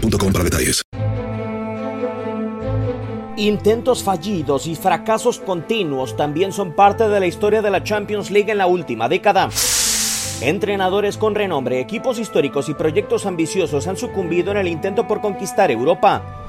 para detalles. Intentos fallidos y fracasos continuos también son parte de la historia de la Champions League en la última década. Entrenadores con renombre, equipos históricos y proyectos ambiciosos han sucumbido en el intento por conquistar Europa.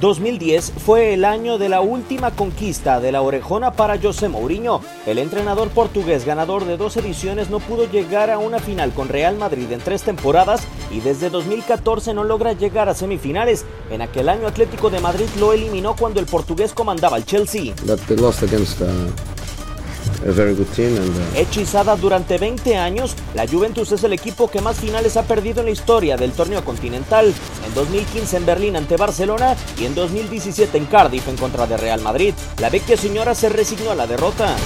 2010 fue el año de la última conquista de la orejona para José Mourinho. El entrenador portugués ganador de dos ediciones no pudo llegar a una final con Real Madrid en tres temporadas y desde 2014 no logra llegar a semifinales. En aquel año Atlético de Madrid lo eliminó cuando el portugués comandaba al Chelsea. Hechizada durante 20 años, la Juventus es el equipo que más finales ha perdido en la historia del torneo continental. En 2015 en Berlín ante Barcelona y en 2017 en Cardiff en contra de Real Madrid. La vecchia señora se resignó a la derrota.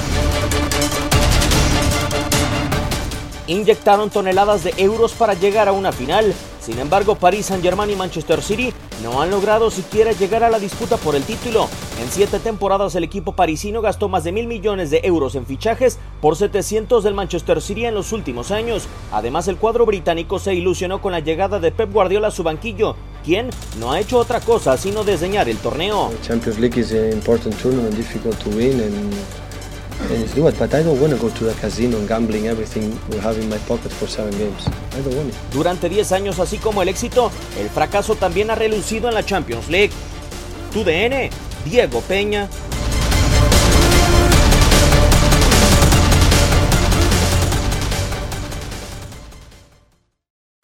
Inyectaron toneladas de euros para llegar a una final. Sin embargo, París Saint-Germain y Manchester City no han logrado siquiera llegar a la disputa por el título. En siete temporadas el equipo parisino gastó más de mil millones de euros en fichajes por 700 del Manchester City en los últimos años. Además, el cuadro británico se ilusionó con la llegada de Pep Guardiola a su banquillo, quien no ha hecho otra cosa sino diseñar el torneo. Champions League is an important tournament, difficult to win and and it's do it. But I don't want to go to a casino and gambling everything we have in my pocket for seven games. I don't want it. Durante 10 años, así como el éxito, el fracaso también ha relucido en la Champions League. Tu DN, Diego Peña.